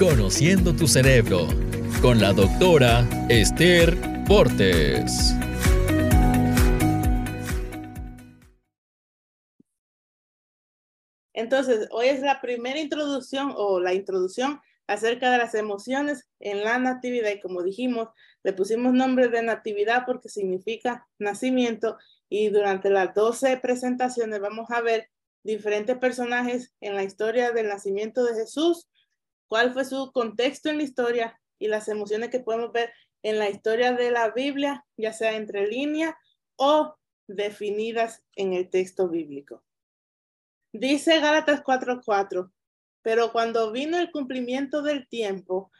Conociendo tu cerebro con la doctora Esther Portes. Entonces, hoy es la primera introducción o la introducción acerca de las emociones en la natividad. Y como dijimos, le pusimos nombre de natividad porque significa nacimiento. Y durante las 12 presentaciones vamos a ver diferentes personajes en la historia del nacimiento de Jesús, cuál fue su contexto en la historia y las emociones que podemos ver en la historia de la Biblia, ya sea entre líneas o definidas en el texto bíblico. Dice Gálatas 4:4, pero cuando vino el cumplimiento del tiempo,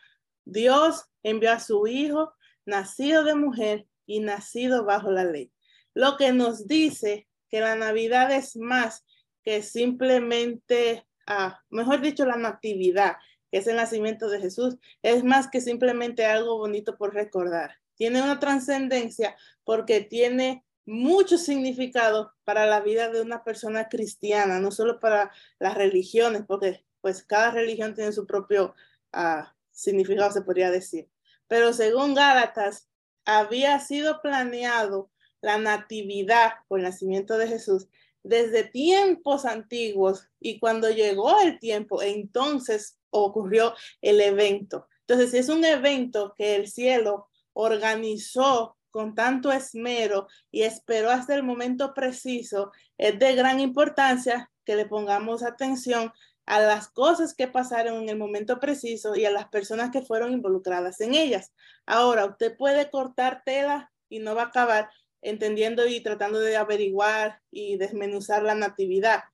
Dios envió a su Hijo, nacido de mujer y nacido bajo la ley. Lo que nos dice que la Navidad es más que simplemente, ah, mejor dicho, la natividad, es el nacimiento de Jesús, es más que simplemente algo bonito por recordar. Tiene una trascendencia porque tiene mucho significado para la vida de una persona cristiana, no solo para las religiones, porque pues cada religión tiene su propio ah, significado, se podría decir. Pero según Gálatas, había sido planeado la natividad o el nacimiento de Jesús desde tiempos antiguos y cuando llegó el tiempo, entonces ocurrió el evento. Entonces, es un evento que el cielo organizó con tanto esmero y esperó hasta el momento preciso, es de gran importancia que le pongamos atención a las cosas que pasaron en el momento preciso y a las personas que fueron involucradas en ellas. Ahora, usted puede cortar tela y no va a acabar entendiendo y tratando de averiguar y desmenuzar la natividad,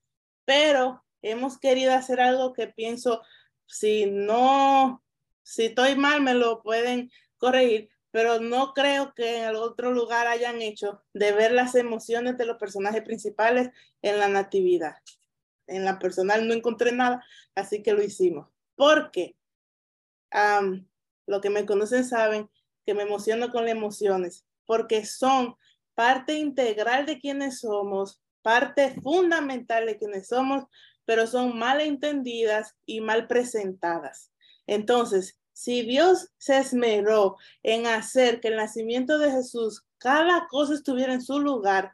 pero hemos querido hacer algo que pienso, si no, si estoy mal, me lo pueden corregir, pero no creo que en otro lugar hayan hecho de ver las emociones de los personajes principales en la natividad. En la personal no encontré nada, así que lo hicimos. Porque um, lo que me conocen saben que me emociono con las emociones, porque son parte integral de quienes somos, parte fundamental de quienes somos, pero son mal entendidas y mal presentadas. Entonces, si Dios se esmeró en hacer que el nacimiento de Jesús, cada cosa estuviera en su lugar,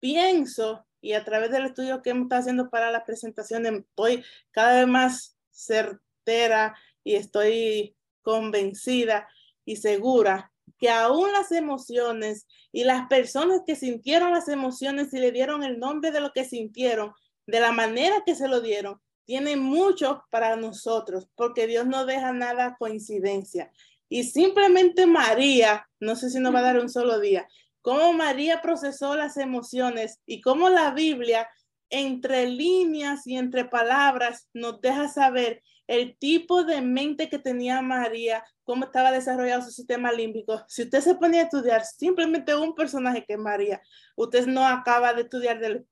pienso, y a través del estudio que hemos estado haciendo para la presentación, estoy cada vez más certera y estoy convencida y segura que aún las emociones y las personas que sintieron las emociones y le dieron el nombre de lo que sintieron, de la manera que se lo dieron, tiene mucho para nosotros, porque Dios no deja nada coincidencia. Y simplemente María, no sé si nos va a dar un solo día, cómo María procesó las emociones y cómo la Biblia, entre líneas y entre palabras, nos deja saber el tipo de mente que tenía María, cómo estaba desarrollado su sistema límbico. Si usted se ponía a estudiar simplemente un personaje que es María, usted no acaba de estudiar del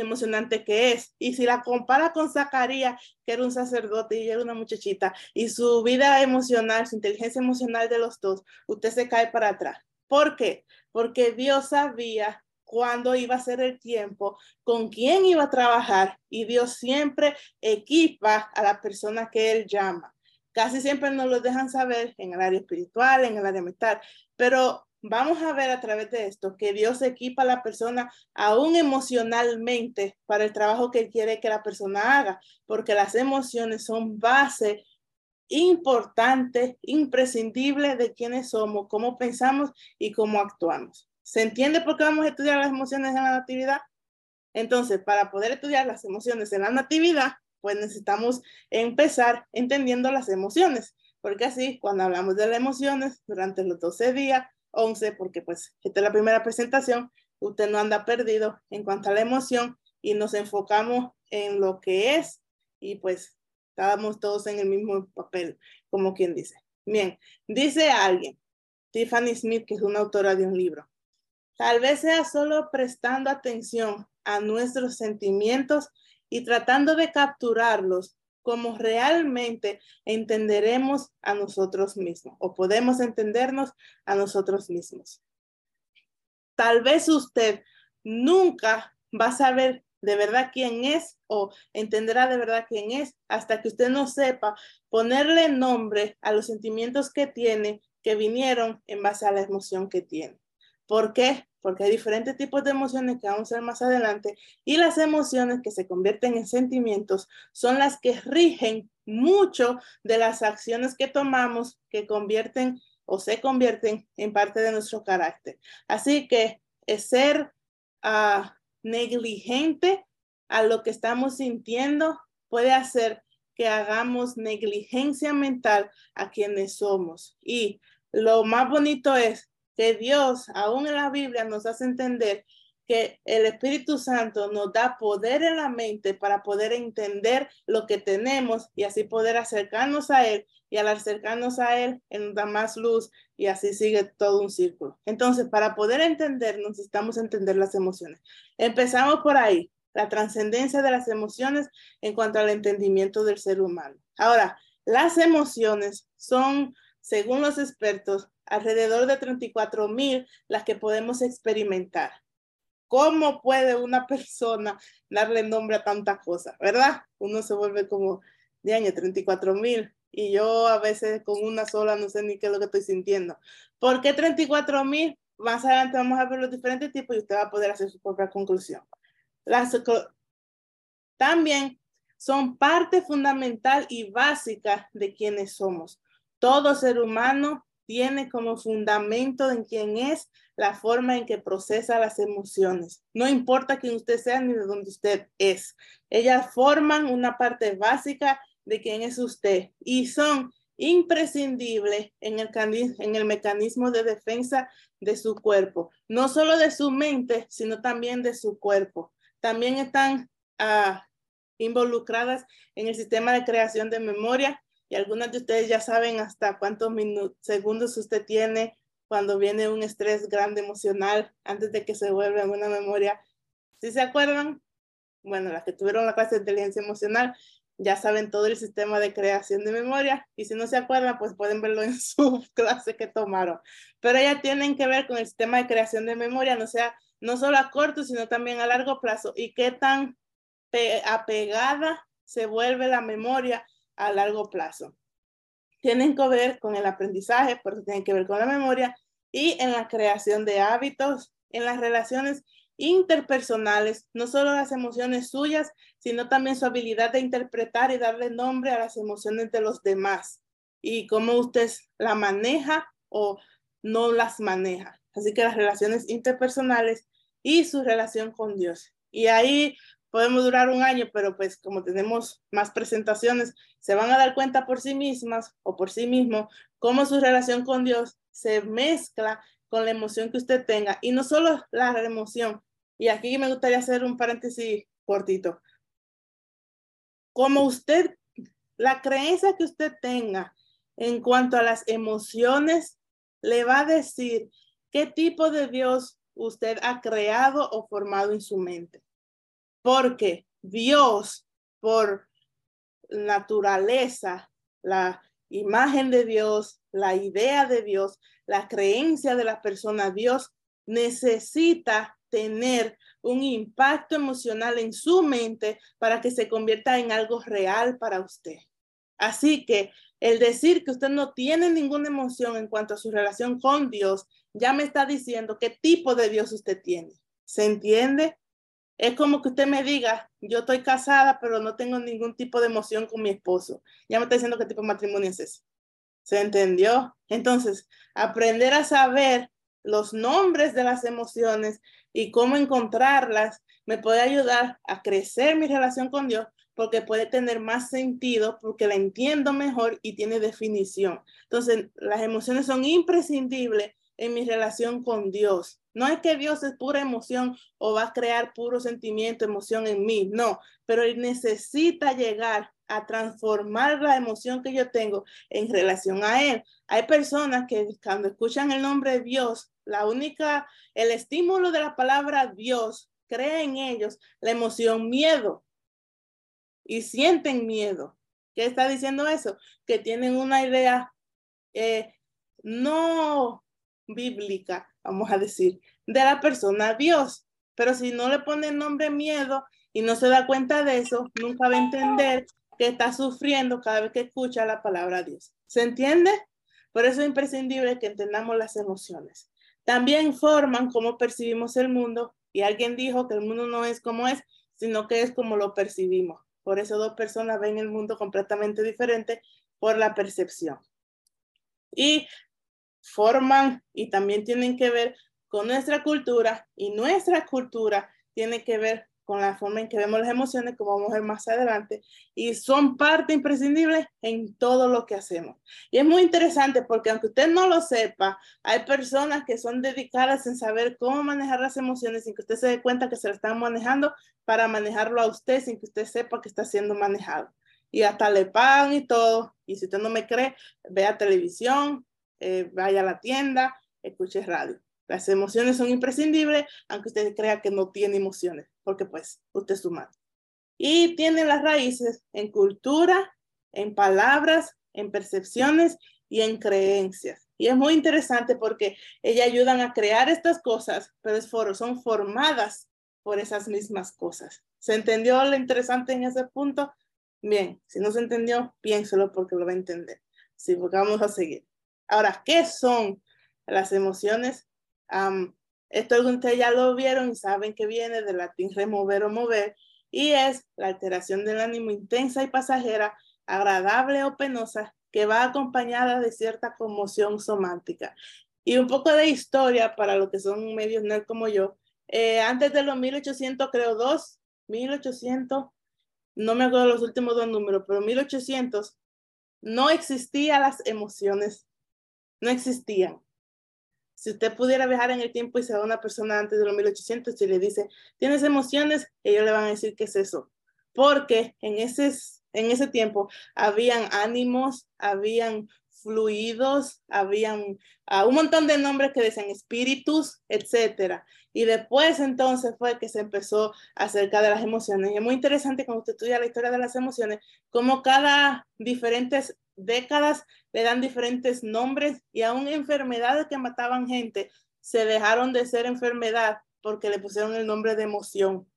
emocionante que es. Y si la compara con Zacarías, que era un sacerdote y era una muchachita, y su vida emocional, su inteligencia emocional de los dos, usted se cae para atrás. ¿Por qué? Porque Dios sabía cuándo iba a ser el tiempo, con quién iba a trabajar, y Dios siempre equipa a la persona que Él llama. Casi siempre nos lo dejan saber en el área espiritual, en el área mental, pero vamos a ver a través de esto que Dios equipa a la persona aún emocionalmente para el trabajo que quiere que la persona haga, porque las emociones son base importante, imprescindible de quiénes somos, cómo pensamos y cómo actuamos. ¿Se entiende por qué vamos a estudiar las emociones en la natividad? Entonces, para poder estudiar las emociones en la natividad, pues necesitamos empezar entendiendo las emociones, porque así, cuando hablamos de las emociones durante los 12 días, 11, porque pues esta es la primera presentación, usted no anda perdido en cuanto a la emoción y nos enfocamos en lo que es y pues estábamos todos en el mismo papel, como quien dice. Bien, dice alguien, Tiffany Smith, que es una autora de un libro, tal vez sea solo prestando atención a nuestros sentimientos y tratando de capturarlos cómo realmente entenderemos a nosotros mismos o podemos entendernos a nosotros mismos. Tal vez usted nunca va a saber de verdad quién es o entenderá de verdad quién es hasta que usted no sepa ponerle nombre a los sentimientos que tiene que vinieron en base a la emoción que tiene. ¿Por qué? Porque hay diferentes tipos de emociones que vamos a ver más adelante y las emociones que se convierten en sentimientos son las que rigen mucho de las acciones que tomamos que convierten o se convierten en parte de nuestro carácter. Así que es ser uh, negligente a lo que estamos sintiendo puede hacer que hagamos negligencia mental a quienes somos. Y lo más bonito es que Dios, aún en la Biblia, nos hace entender que el Espíritu Santo nos da poder en la mente para poder entender lo que tenemos y así poder acercarnos a Él y al acercarnos a Él, Él nos da más luz y así sigue todo un círculo. Entonces, para poder entender, necesitamos entender las emociones. Empezamos por ahí, la trascendencia de las emociones en cuanto al entendimiento del ser humano. Ahora, las emociones son, según los expertos, alrededor de 34 mil las que podemos experimentar. ¿Cómo puede una persona darle nombre a tanta cosa? ¿Verdad? Uno se vuelve como de año 34 mil y yo a veces con una sola no sé ni qué es lo que estoy sintiendo. ¿Por qué 34 mil? Más adelante vamos a ver los diferentes tipos y usted va a poder hacer su propia conclusión. Las, también son parte fundamental y básica de quienes somos. Todo ser humano tiene como fundamento en quién es la forma en que procesa las emociones. No importa quién usted sea ni de dónde usted es. Ellas forman una parte básica de quién es usted y son imprescindibles en el, mecanismo de defensa de su cuerpo, no solo de su mente, sino también de su cuerpo. También están ah, involucradas en el sistema de creación de memoria y algunas de ustedes ya saben hasta cuántos minutos, segundos usted tiene cuando viene un estrés grande emocional antes de que se vuelva una memoria. ¿Sí se acuerdan? Bueno, las que tuvieron la clase de inteligencia emocional ya saben todo el sistema de creación de memoria y si no se acuerdan, pues pueden verlo en su clase que tomaron. Pero ya tienen que ver con el sistema de creación de memoria, no sea, no solo a corto, sino también a largo plazo y qué tan apegada se vuelve la memoria a largo plazo. Tienen que ver con el aprendizaje, porque tienen que ver con la memoria y en la creación de hábitos, en las relaciones interpersonales, no solo las emociones suyas, sino también su habilidad de interpretar y darle nombre a las emociones de los demás y cómo usted la maneja o no las maneja. Así que las relaciones interpersonales y su relación con Dios. Y ahí podemos durar un año, pero pues como tenemos más presentaciones, se van a dar cuenta por sí mismas o por sí mismo cómo su relación con Dios se mezcla con la emoción que usted tenga. Y no solo la emoción, y aquí me gustaría hacer un paréntesis cortito. Como usted, la creencia que usted tenga en cuanto a las emociones, le va a decir qué tipo de Dios usted ha creado o formado en su mente porque Dios, por naturaleza, la imagen de Dios, la idea de Dios, la creencia de la persona, Dios necesita tener un impacto emocional en su mente para que se convierta en algo real para usted. Así que el decir que usted no tiene ninguna emoción en cuanto a su relación con Dios, ya me está diciendo qué tipo de Dios usted tiene. ¿Se entiende? Es como que usted me diga, yo estoy casada, pero no tengo ningún tipo de emoción con mi esposo. Ya me está diciendo qué tipo de matrimonio es ese. ¿Se entendió? Entonces, aprender a saber los nombres de las emociones y cómo encontrarlas me puede ayudar a crecer mi relación con Dios porque puede tener más sentido, porque la entiendo mejor y tiene definición. Entonces, las emociones son imprescindibles en mi relación con Dios. No es que Dios es pura emoción o va a crear puro sentimiento, emoción en mí, no, pero Él necesita llegar a transformar la emoción que yo tengo en relación a Él. Hay personas que cuando escuchan el nombre de Dios, la única, el estímulo de la palabra Dios crea en ellos la emoción miedo y sienten miedo. ¿Qué está diciendo eso? Que tienen una idea eh, no bíblica, vamos a decir, de la persona Dios. Pero si no le ponen nombre miedo, y no se da cuenta de eso, nunca va a entender que está sufriendo cada vez que escucha la palabra Dios. ¿Se entiende? Por eso es imprescindible que entendamos las emociones. También forman cómo percibimos el mundo y alguien dijo que el mundo no es como es, sino que es como lo percibimos. Por eso dos personas ven el mundo completamente diferente por la percepción. Y forman y también tienen que ver con nuestra cultura y nuestra cultura tiene que ver con la forma en que vemos las emociones, como vamos a ver más adelante, y son parte imprescindible en todo lo que hacemos. Y es muy interesante porque aunque usted no lo sepa, hay personas que son dedicadas en saber cómo manejar las emociones sin que usted se dé cuenta que se lo están manejando para manejarlo a usted sin que usted sepa que está siendo manejado. Y hasta le pagan y todo. Y si usted no me cree, vea televisión, eh, vaya a la tienda, escuche radio. Las emociones son imprescindibles, aunque usted crea que no tiene emociones, porque pues usted es humano. Y tiene las raíces en cultura, en palabras, en percepciones y en creencias. Y es muy interesante porque ellas ayudan a crear estas cosas, pero es son formadas por esas mismas cosas. ¿Se entendió lo interesante en ese punto? Bien, si no se entendió, piénselo porque lo va a entender. Sí, porque vamos a seguir. Ahora, ¿qué son las emociones? esto ustedes ya lo vieron y saben que viene del latín remover o mover y es la alteración del ánimo intensa y pasajera, agradable o penosa, que va acompañada de cierta conmoción somántica. Y un poco de historia para los que son medios nerd como yo. Eh, antes de los 1800, creo, dos, 1800, no me acuerdo los últimos dos números, pero 1800, no existían las emociones, no existían. Si usted pudiera viajar en el tiempo y se a una persona antes de los 1800 y le dice, ¿tienes emociones? Ellos le van a decir, ¿qué es eso? Porque en ese, en ese tiempo habían ánimos, habían fluidos, habían uh, un montón de nombres que decían espíritus, etcétera. Y después entonces fue que se empezó acerca de las emociones. Y es muy interesante cuando usted estudia la historia de las emociones, como cada diferentes décadas le dan diferentes nombres y aún enfermedades que mataban gente se dejaron de ser enfermedad porque le pusieron el nombre de emoción.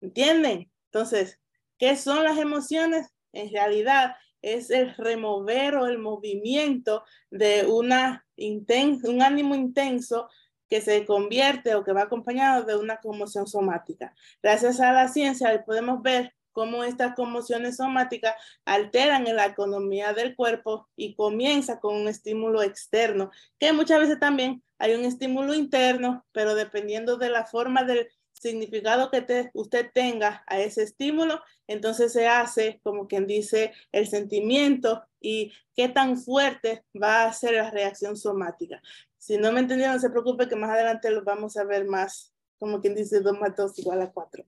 ¿Entienden? Entonces, ¿qué son las emociones? En realidad es el remover o el movimiento de una un ánimo intenso que se convierte o que va acompañado de una conmoción somática. Gracias a la ciencia podemos ver cómo estas conmociones somáticas alteran la economía del cuerpo y comienza con un estímulo externo, que muchas veces también hay un estímulo interno, pero dependiendo de la forma del significado que usted tenga a ese estímulo, entonces se hace como quien dice el sentimiento y qué tan fuerte va a ser la reacción somática. Si no me entendieron, no se preocupe que más adelante lo vamos a ver más, como quien dice 2 más 2 igual a 4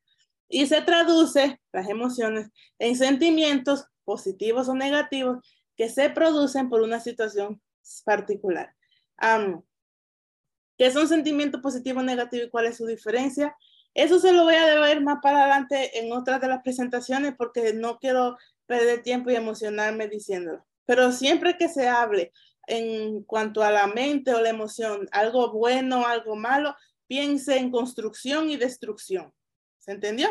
y se traduce las emociones en sentimientos positivos o negativos que se producen por una situación particular. ¿Qué son sentimientos positivos o negativos y cuál es su diferencia? Eso se lo voy a ver más para adelante en otras de las presentaciones porque no quiero perder tiempo y emocionarme diciéndolo. Pero siempre que se hable en cuanto a la mente o la emoción, algo bueno, algo malo, piense en construcción y destrucción. ¿Se entendió?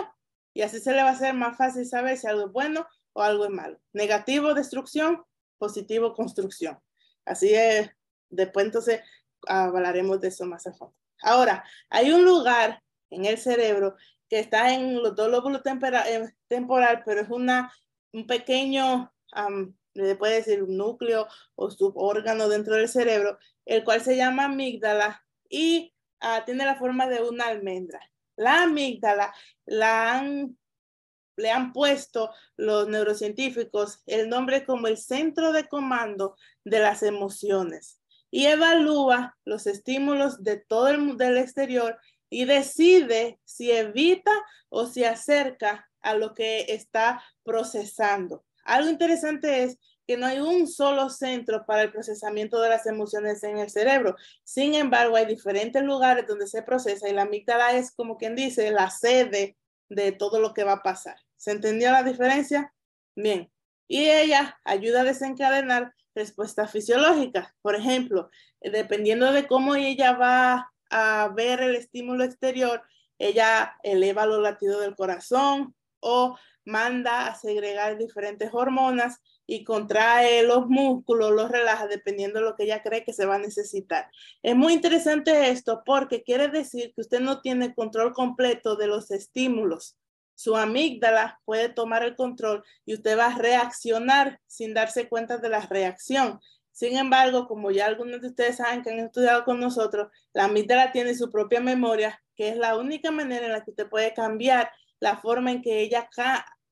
Y así se le va a hacer más fácil saber si algo es bueno o algo es malo. Negativo, destrucción, positivo, construcción. Así es, después entonces hablaremos de eso más a fondo. Ahora, hay un lugar en el cerebro que está en los dos lóbulos eh, temporal, pero es una, un pequeño, le puede decir un núcleo o subórgano dentro del cerebro, el cual se llama amígdala y ah, tiene la forma de una almendra. La amígdala la han, le han puesto los neurocientíficos el nombre como el centro de comando de las emociones y evalúa los estímulos de todo el del exterior y decide si evita o si acerca a lo que está procesando. Algo interesante es que no hay un solo centro para el procesamiento de las emociones en el cerebro. Sin embargo, hay diferentes lugares donde se procesa y la amígdala es como quien dice la sede de todo lo que va a pasar. ¿Se entendió la diferencia? Bien. Y ella ayuda a desencadenar respuestas fisiológicas. Por ejemplo, dependiendo de cómo ella va a ver el estímulo exterior, ella eleva los latidos del corazón, o manda a segregar diferentes hormonas y contrae los músculos, los relaja dependiendo de lo que ella cree que se va a necesitar. Es muy interesante esto porque quiere decir que usted no tiene control completo de los estímulos. Su amígdala puede tomar el control y usted va a reaccionar sin darse cuenta de la reacción. Sin embargo, como ya algunos de ustedes saben que han estudiado con nosotros, la amígdala tiene su propia memoria, que es la única manera en la que usted puede cambiar la forma en que ella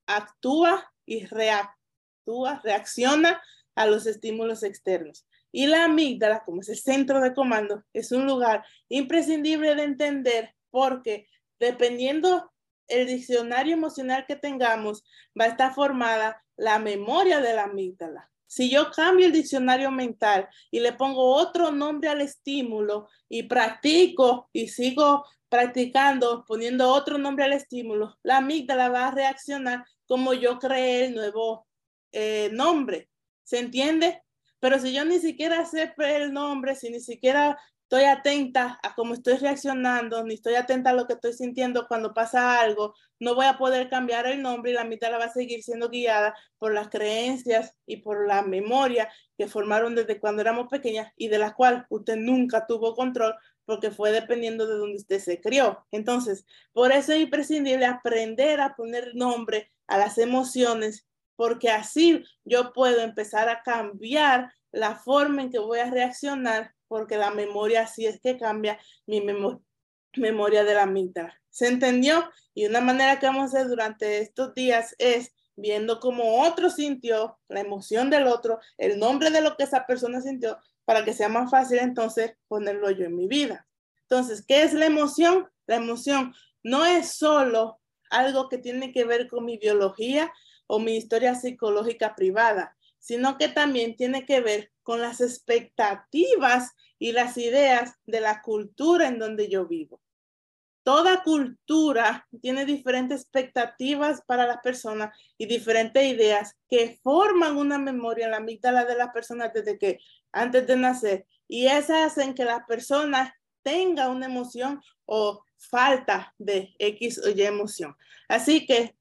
actúa y reactúa, reacciona a los estímulos externos. Y la amígdala, como es el centro de comando, es un lugar imprescindible de entender porque dependiendo el diccionario emocional que tengamos, va a estar formada la memoria de la amígdala. Si yo cambio el diccionario mental y le pongo otro nombre al estímulo y practico y sigo practicando poniendo otro nombre al estímulo, la amígdala va a reaccionar como yo creé el nuevo eh, nombre. ¿Se entiende? Pero si yo ni siquiera sé el nombre, si ni siquiera estoy atenta a cómo estoy reaccionando, ni estoy atenta a lo que estoy sintiendo cuando pasa algo, no voy a poder cambiar el nombre y la mitad la va a seguir siendo guiada por las creencias y por la memoria que formaron desde cuando éramos pequeñas y de la cual usted nunca tuvo control porque fue dependiendo de donde usted se crió. Entonces, por eso es imprescindible aprender a poner nombre a las emociones, porque así yo puedo empezar a cambiar la forma en que voy a reaccionar porque la memoria sí es que cambia mi memoria de la amígdala. ¿Se entendió? Y una manera que vamos a hacer durante estos días es viendo cómo otro sintió, la emoción del otro, el nombre de lo que esa persona sintió, para que sea más fácil entonces ponerlo yo en mi vida. Entonces, ¿qué es la emoción? La emoción no es solo algo que tiene que ver con mi biología o mi historia psicológica privada, sino que también tiene que ver con las expectativas y las ideas de la cultura en donde yo vivo. Toda cultura tiene diferentes expectativas para las personas y diferentes ideas que forman una memoria en la amígdala de las personas desde que antes de nacer y esas hacen que la persona tenga una emoción o falta de X o Y emoción. Así que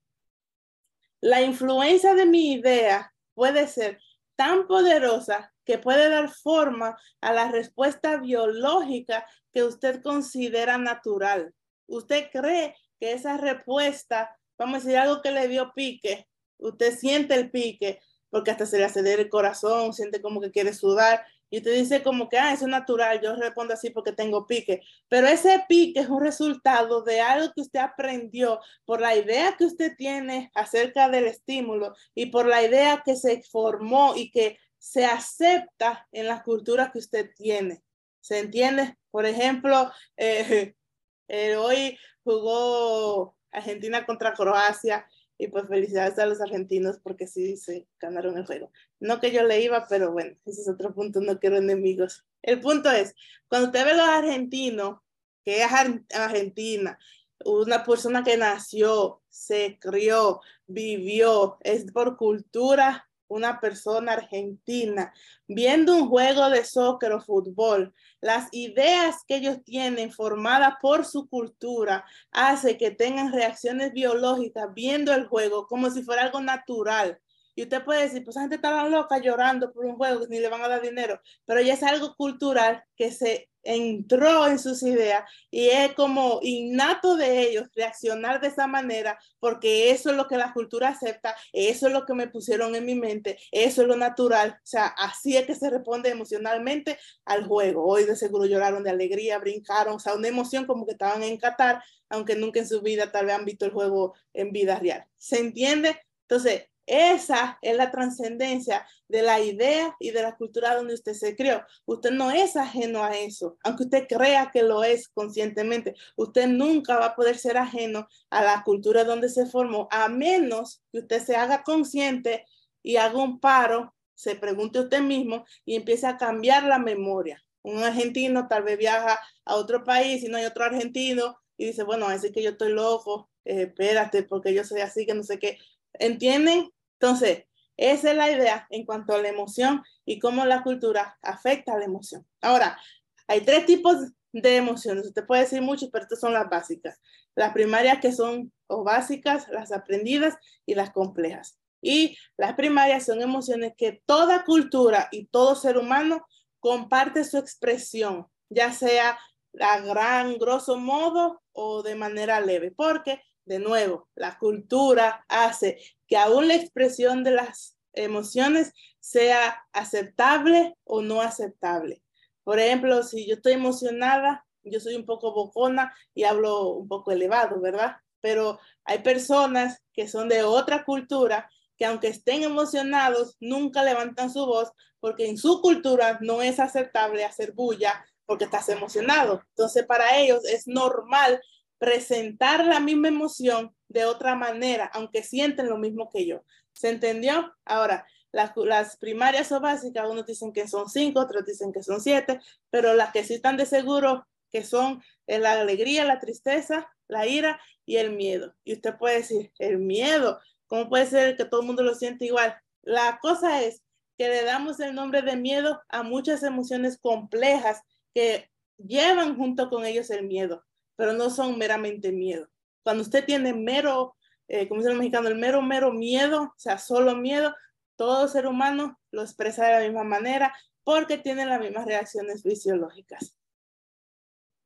la influencia de mi idea puede ser tan poderosa que puede dar forma a la respuesta biológica que usted considera natural. Usted cree que esa respuesta, vamos a decir algo que le dio pique, usted siente el pique porque hasta se le acelera el corazón, siente como que quiere sudar y usted dice como que, ah, eso es natural, yo respondo así porque tengo pique, pero ese pique es un resultado de algo que usted aprendió por la idea que usted tiene acerca del estímulo y por la idea que se formó y que se acepta en la cultura que usted tiene. ¿Se entiende? Por ejemplo, eh, eh, hoy jugó Argentina contra Croacia y pues felicidades a los argentinos porque sí se ganaron el juego. No que yo le iba, pero bueno, ese es otro punto, no quiero enemigos. El punto es, cuando usted ve a los argentinos, que es Argentina, una persona que nació, se crió, vivió, es por cultura una persona argentina viendo un juego de soccer o fútbol, las ideas que ellos tienen formadas por su cultura hace que tengan reacciones biológicas viendo el juego como si fuera algo natural. Y usted puede decir, pues esa gente está loca llorando por un juego, ni le van a dar dinero, pero ya es algo cultural que se entró en sus ideas y es como innato de ellos reaccionar de esa manera porque eso es lo que la cultura acepta, eso es lo que me pusieron en mi mente, eso es lo natural, o sea, así es que se responde emocionalmente al juego. Hoy de seguro lloraron de alegría, brincaron, o sea, una emoción como que estaban en Qatar, aunque nunca en su vida tal vez han visto el juego en vida real. ¿Se entiende? Entonces, esa es la trascendencia de la idea y de la cultura donde usted se crió. Usted no es ajeno a eso, aunque usted crea que lo es conscientemente. Usted nunca va a poder ser ajeno a la cultura donde se formó, a menos que usted se haga consciente y haga un paro, se pregunte usted mismo y empiece a cambiar la memoria. Un argentino tal vez viaja a otro país y no hay otro argentino y dice, bueno, así que yo estoy loco, eh, espérate, porque yo soy así, que no sé qué. ¿Entienden? Entonces, esa es la idea en cuanto a la emoción y cómo la cultura afecta a la emoción. Ahora, hay tres tipos de emociones. Usted puede decir muchos, pero estas son las básicas. Las primarias que son o básicas, las aprendidas y las complejas. Y las primarias son emociones que toda cultura y todo ser humano comparte su expresión, ya sea a gran, grosso modo o de manera leve, porque, de nuevo, la cultura hace que aún la expresión de las emociones sea aceptable o no aceptable. Por ejemplo, si yo estoy emocionada, yo soy un poco bocona y hablo un poco elevado, ¿verdad? Pero hay personas que son de otra cultura que aunque estén emocionados, nunca levantan su voz porque en su cultura no es aceptable hacer bulla porque estás emocionado. Entonces, para ellos es normal presentar la misma emoción de otra manera, aunque sienten lo mismo que yo. ¿Se entendió? Ahora, las, primarias o básicas, unos dicen que son cinco, otros dicen que son siete, pero las que sí están de seguro que son la alegría, la tristeza, la ira y el miedo. Y usted puede decir, el miedo, ¿cómo puede ser que todo el mundo lo siente igual? La cosa es que le damos el nombre de miedo a muchas emociones complejas que llevan junto con ellos el miedo, pero no son meramente miedo. Cuando usted tiene mero, eh, como dice el mexicano, el mero, mero miedo, o sea, solo miedo, todo ser humano lo expresa de la misma manera porque tiene las mismas reacciones fisiológicas.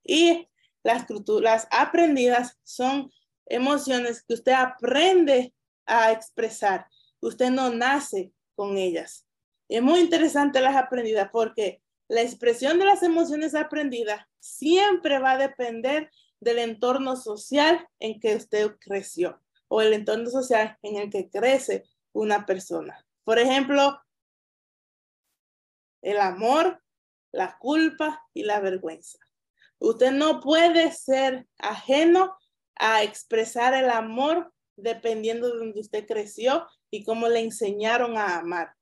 Y las, las aprendidas son emociones que usted aprende a expresar. Usted no nace con ellas. es muy interesante las aprendidas porque la expresión de las emociones aprendidas siempre va a depender del entorno social en que usted creció o el entorno social en el que crece una persona. Por ejemplo, el amor, la culpa y la vergüenza. Usted no puede ser ajeno a expresar el amor dependiendo de donde usted creció y cómo le enseñaron a amar.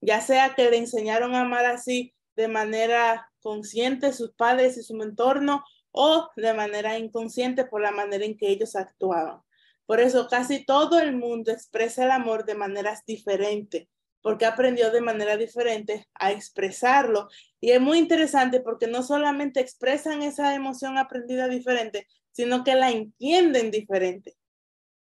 Ya sea que le enseñaron a amar así de manera consciente sus padres y su entorno o de manera inconsciente por la manera en que ellos actuaban. Por eso casi todo el mundo expresa el amor de maneras diferentes, porque aprendió de manera diferente a expresarlo. Y es muy interesante porque no solamente expresan esa emoción aprendida diferente, sino que la entienden diferente,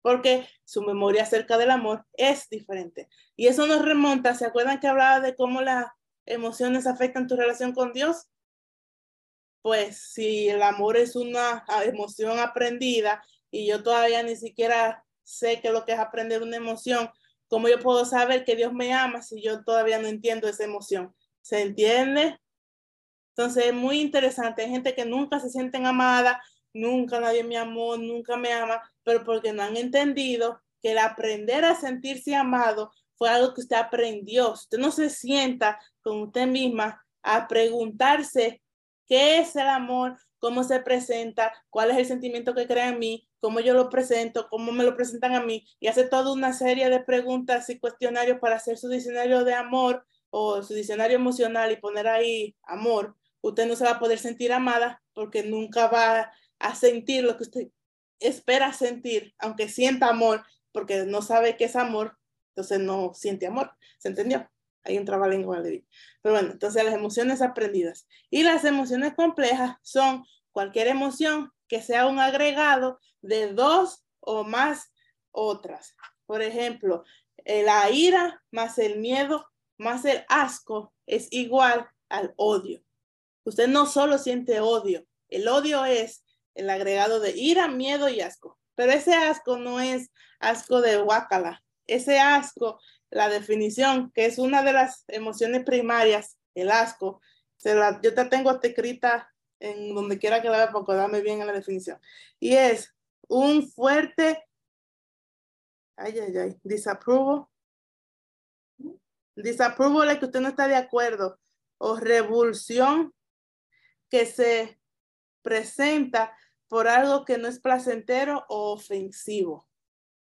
porque su memoria acerca del amor es diferente. Y eso nos remonta, ¿se acuerdan que hablaba de cómo las emociones afectan tu relación con Dios? Pues si el amor es una emoción aprendida y yo todavía ni siquiera sé qué es lo que es aprender una emoción, ¿cómo yo puedo saber que Dios me ama si yo todavía no entiendo esa emoción? ¿Se entiende? Entonces es muy interesante. Hay gente que nunca se sienten amada, nunca nadie me amó, nunca me ama, pero porque no han entendido que el aprender a sentirse amado fue algo que usted aprendió. Usted no se sienta con usted misma a preguntarse qué es el amor, cómo se presenta, cuál es el sentimiento que crea en mí, cómo yo lo presento, cómo me lo presentan a mí, y hace toda una serie de preguntas y cuestionarios para hacer su diccionario de amor o su diccionario emocional y poner ahí amor, usted no se va a poder sentir amada porque nunca va a sentir lo que usted espera sentir, aunque sienta amor, porque no sabe qué es amor, entonces no siente amor. ¿Se entendió? Hay un trabalengua le Pero bueno, entonces las emociones aprendidas. Y las emociones complejas son cualquier emoción que sea un agregado de dos o más otras. Por ejemplo, la ira más el miedo más el asco es igual al odio. Usted no solo siente odio, el odio es el agregado de ira, miedo y asco. Pero ese asco no es asco de guacala. Ese asco la definición, que es una de las emociones primarias, el asco. Se la, yo te tengo escrita en donde quiera que la vea, porque dame bien en la definición. Y es un fuerte, ay, ay, ay, es que usted no está de acuerdo o revulsión que se presenta por algo que no es placentero o ofensivo.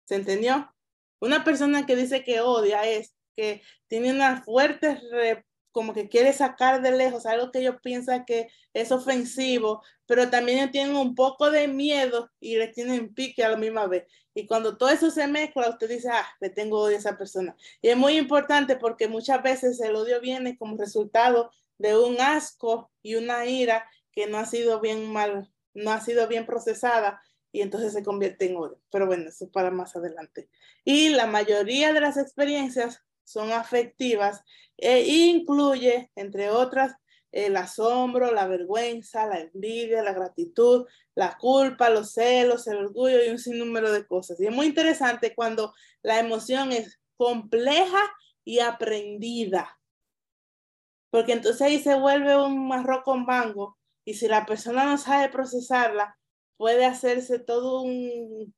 ¿Se entendió? Una persona que dice que odia es que tiene una fuerte, como que quiere sacar de lejos algo que ellos piensan que es ofensivo, pero también tienen un poco de miedo y le tienen pique a la misma vez. Y cuando todo eso se mezcla, usted dice, ah, le tengo odio a esa persona. Y es muy importante porque muchas veces el odio viene como resultado de un asco y una ira que no ha sido bien mal, no ha sido bien procesada y entonces se convierte en odio. Pero bueno, eso para más adelante. Y la mayoría de las experiencias son afectivas e incluye, entre otras, el asombro, la vergüenza, la envidia, la gratitud, la culpa, los celos, el orgullo y un sinnúmero de cosas. Y es muy interesante cuando la emoción es compleja y aprendida. Porque entonces ahí se vuelve un marrón con mango y si la persona no sabe procesarla, puede hacerse todo un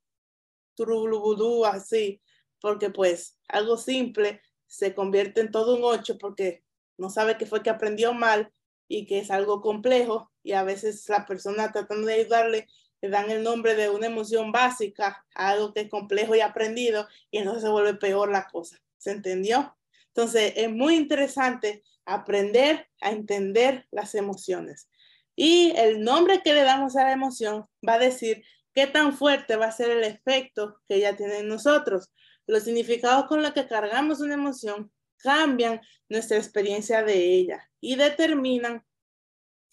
trubulubudú así, porque pues algo simple se convierte en todo un ocho porque no sabe que fue que aprendió mal y que es algo complejo y a veces la persona tratando de ayudarle le dan el nombre de una emoción básica a algo que es complejo y aprendido y entonces se vuelve peor la cosa. ¿Se entendió? Entonces es muy interesante aprender a entender las emociones. Y el nombre que le damos a la emoción va a decir qué tan fuerte va a ser el efecto que ella tiene en nosotros. Los significados con los que cargamos una emoción cambian nuestra experiencia de ella y determinan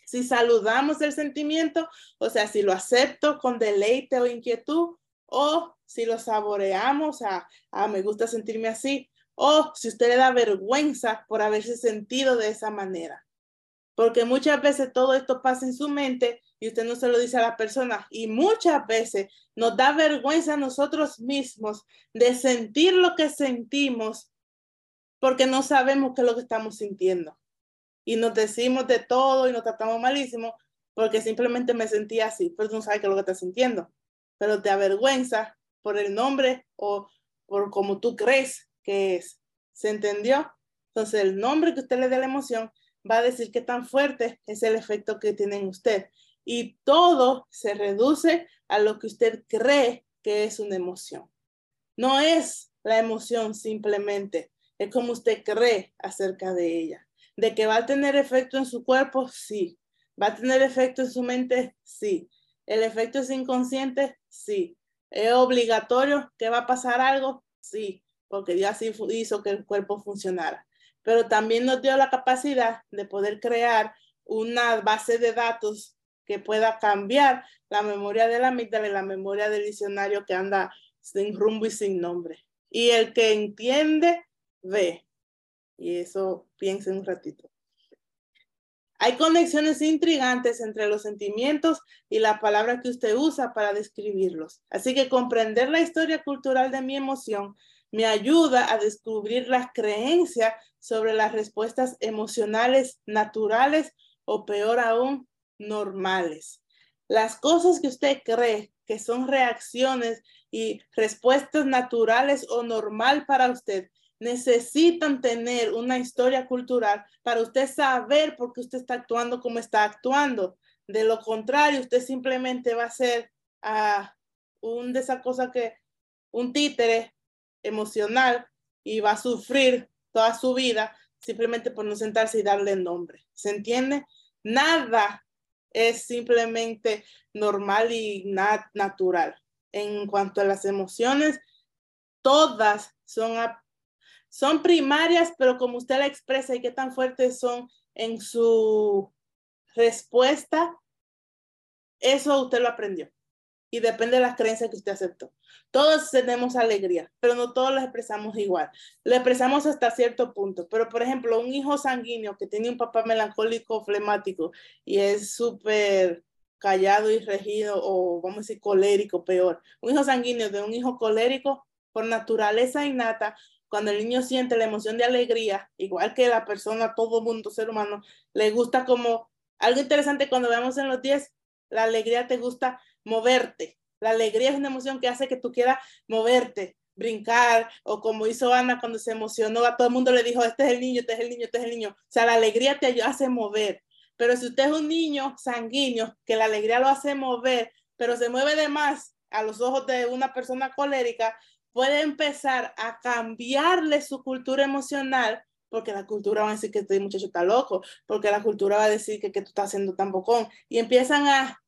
si saludamos el sentimiento, o sea, si lo acepto con deleite o inquietud, o si lo saboreamos, a, a me gusta sentirme así, o si usted le da vergüenza por haberse sentido de esa manera. Porque muchas veces todo esto pasa en su mente y usted no se lo dice a la persona. Y muchas veces nos da vergüenza a nosotros mismos de sentir lo que sentimos porque no sabemos qué es lo que estamos sintiendo. Y nos decimos de todo y nos tratamos malísimo porque simplemente me sentí así, pero tú no sabes qué es lo que estás sintiendo. Pero te avergüenza por el nombre o por cómo tú crees que es. ¿Se entendió? Entonces, el nombre que usted le dé a la emoción va a decir qué tan fuerte es el efecto que tiene en usted. Y todo se reduce a lo que usted cree que es una emoción. No es la emoción simplemente, es como usted cree acerca de ella. De que va a tener efecto en su cuerpo, sí. Va a tener efecto en su mente, sí. El efecto es inconsciente, sí. Es obligatorio que va a pasar algo, sí, porque Dios así hizo que el cuerpo funcionara pero también nos dio la capacidad de poder crear una base de datos que pueda cambiar la memoria de la amígdala y la memoria del diccionario que anda sin rumbo y sin nombre. Y el que entiende, ve. Y eso piensa un ratito. Hay conexiones intrigantes entre los sentimientos y la palabra que usted usa para describirlos. Así que comprender la historia cultural de mi emoción me ayuda a descubrir las creencias sobre las respuestas emocionales naturales o peor aún, normales. Las cosas que usted cree que son reacciones y respuestas naturales o normal para usted necesitan tener una historia cultural para usted saber por qué usted está actuando como está actuando. De lo contrario, usted simplemente va a ser uh, un de esas cosas que un títere emocional y va a sufrir toda su vida simplemente por no sentarse y darle nombre. ¿Se entiende? Nada es simplemente normal y natural. En cuanto a las emociones, todas son, son primarias, pero como usted la expresa y qué tan fuertes son en su respuesta, eso usted lo aprendió y depende de las creencias que usted aceptó. Todos tenemos alegría, pero no todos la expresamos igual. La expresamos hasta cierto punto, pero por ejemplo, un hijo sanguíneo que tiene un papá melancólico, flemático y es súper callado y regido o vamos a decir colérico, peor. Un hijo sanguíneo de un hijo colérico, por naturaleza innata, cuando el niño siente la emoción de alegría, igual que la persona, todo mundo, ser humano, le gusta como algo interesante cuando vemos en los 10, la alegría te gusta moverte. La alegría es una emoción que hace que tú quieras moverte, brincar, o como hizo Ana cuando se emocionó, a todo el mundo le dijo, este es el niño, este es el niño, este es el niño. O sea, la alegría te hace mover. Pero si usted es un niño sanguíneo, que la alegría lo hace mover, pero se mueve de más a los ojos de una persona colérica, puede empezar a cambiarle su cultura emocional, porque la cultura va a decir que este muchacho está loco, porque la cultura va a decir que, que tú estás haciendo tan bocón, y empiezan a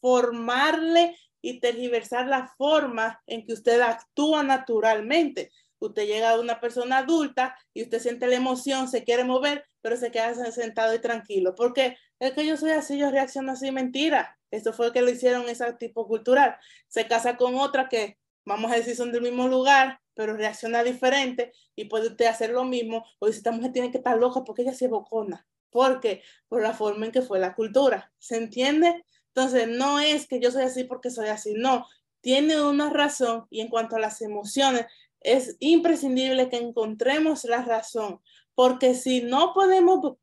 formarle y tergiversar la forma en que usted actúa naturalmente. Usted llega a una persona adulta y usted siente la emoción, se quiere mover, pero se queda sentado y tranquilo. Porque es que yo soy así, yo reacciono así, mentira. Esto fue que lo hicieron ese tipo cultural. Se casa con otra que, vamos a decir, son del mismo lugar, pero reacciona diferente y puede usted hacer lo mismo. O dice, esta mujer tiene que estar loca porque ella se bocona. ¿Por qué? Por la forma en que fue la cultura. ¿Se entiende? Entonces, no es que yo soy así porque soy así, no. Tiene una razón y en cuanto a las emociones, es imprescindible que encontremos la razón, porque si no podemos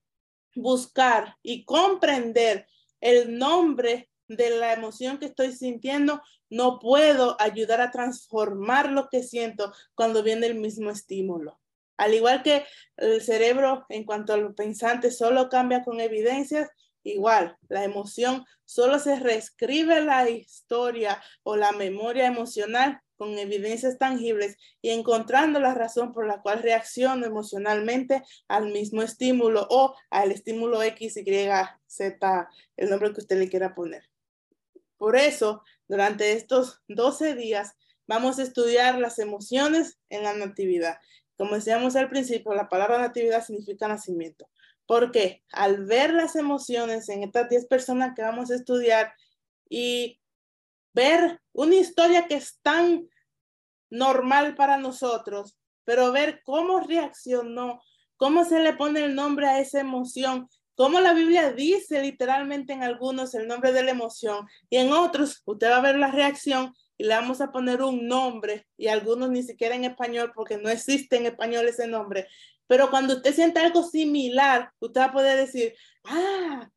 buscar y comprender el nombre de la emoción que estoy sintiendo, no puedo ayudar a transformar lo que siento cuando viene el mismo estímulo. Al igual que el cerebro en cuanto a lo pensante solo cambia con evidencias, igual la emoción solo se reescribe la historia o la memoria emocional con evidencias tangibles y encontrando la razón por la cual reacciono emocionalmente al mismo estímulo o al estímulo X, Y, Z, el nombre que usted le quiera poner. Por eso, durante estos 12 días, vamos a estudiar las emociones en la natividad. Como decíamos al principio, la palabra natividad significa nacimiento. Porque al ver las emociones en estas 10 personas que vamos a estudiar y ver una historia que es tan normal para nosotros, pero ver cómo reaccionó, cómo se le pone el nombre a esa emoción, cómo la Biblia dice literalmente en algunos el nombre de la emoción y en otros usted va a ver la reacción y le vamos a poner un nombre y algunos ni siquiera en español porque no existe en español ese nombre. Pero cuando usted siente algo similar, usted va a poder decir, ah,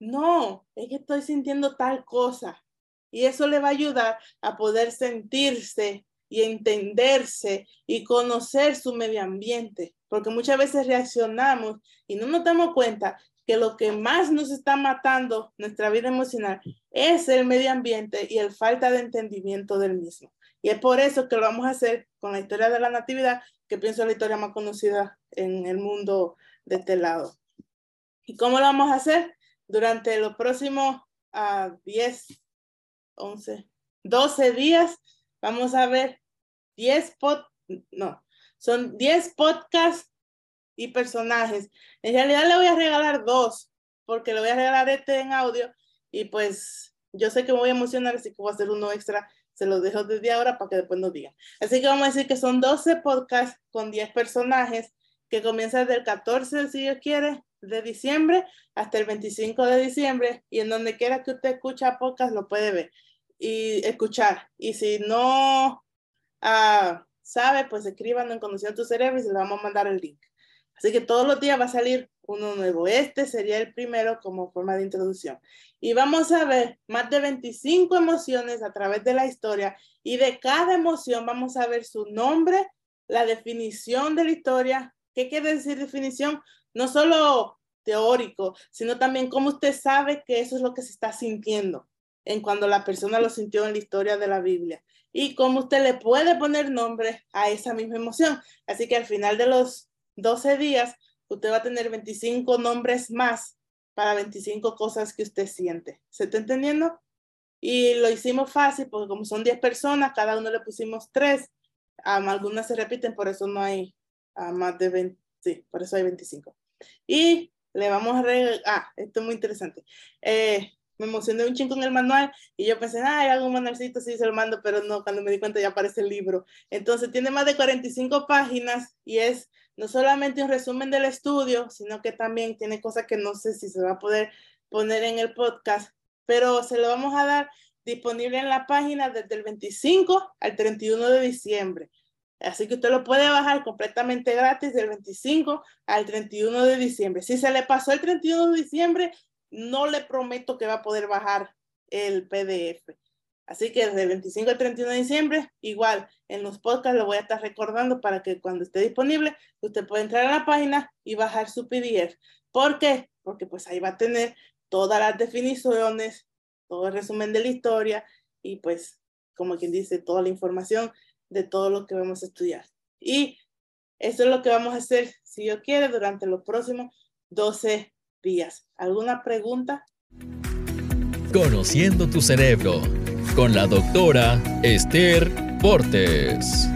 no, es que estoy sintiendo tal cosa. Y eso le va a ayudar a poder sentirse y entenderse y conocer su medio ambiente, porque muchas veces reaccionamos y no nos damos cuenta que lo que más nos está matando nuestra vida emocional es el medio ambiente y el falta de entendimiento del mismo. Y es por eso que lo vamos a hacer con la historia de la natividad, que pienso es la historia más conocida en el mundo de este lado. ¿Y cómo lo vamos a hacer? Durante los próximos 10, 11, 12 días, vamos a ver 10 pod, no, son 10 podcasts y personajes. En realidad le voy a regalar dos, porque le voy a regalar este en audio y pues yo sé que me voy a emocionar, así que voy a hacer uno extra. Se los dejo desde ahora para que después nos digan. Así que vamos a decir que son 12 podcasts con 10 personajes que comienzan del 14, si Dios quiere, de diciembre hasta el 25 de diciembre y en donde quiera que usted escucha podcast lo puede ver y escuchar. Y si no uh, sabe, pues escriban en Conociendo tu Cerebro y se le vamos a mandar el link. Así que todos los días va a salir uno nuevo. Este sería el primero como forma de introducción. Y vamos a ver más de 25 emociones a través de la historia y de cada emoción vamos a ver su nombre, la definición de la historia. ¿Qué quiere decir definición? No solo teórico, sino también cómo usted sabe que eso es lo que se está sintiendo en cuando la persona lo sintió en la historia de la Biblia y cómo usted le puede poner nombre a esa misma emoción. Así que al final de los 12 días, usted va a tener 25 nombres más para 25 cosas que usted siente. ¿Se está entendiendo? Y lo hicimos fácil porque como son 10 personas, cada uno le pusimos 3. algunas se repiten, por eso no hay más de 20. Sí, por eso hay 25. Y le vamos a... Ah, esto es muy interesante. Eh, me emocioné un chingo en el manual y yo pensé, ay, un manualcito, sí, se lo mando, pero no, cuando me di cuenta ya aparece el libro. Entonces tiene más de 45 páginas y es no solamente un resumen del estudio, sino que también tiene cosas que no sé si se va a poder poner en el podcast, pero se lo vamos a dar disponible en la página desde el 25 al 31 de diciembre. Así que usted lo puede bajar completamente gratis del 25 al 31 de diciembre. Si se le pasó el 31 de diciembre, no le prometo que va a poder bajar el PDF. Así que desde el 25 al 31 de diciembre, igual en los podcasts lo voy a estar recordando para que cuando esté disponible, usted pueda entrar a la página y bajar su PDF. ¿Por qué? Porque pues ahí va a tener todas las definiciones, todo el resumen de la historia y pues, como quien dice, toda la información de todo lo que vamos a estudiar. Y eso es lo que vamos a hacer, si Dios quiere, durante los próximos 12 ¿Alguna pregunta? Conociendo tu cerebro con la doctora Esther Portes.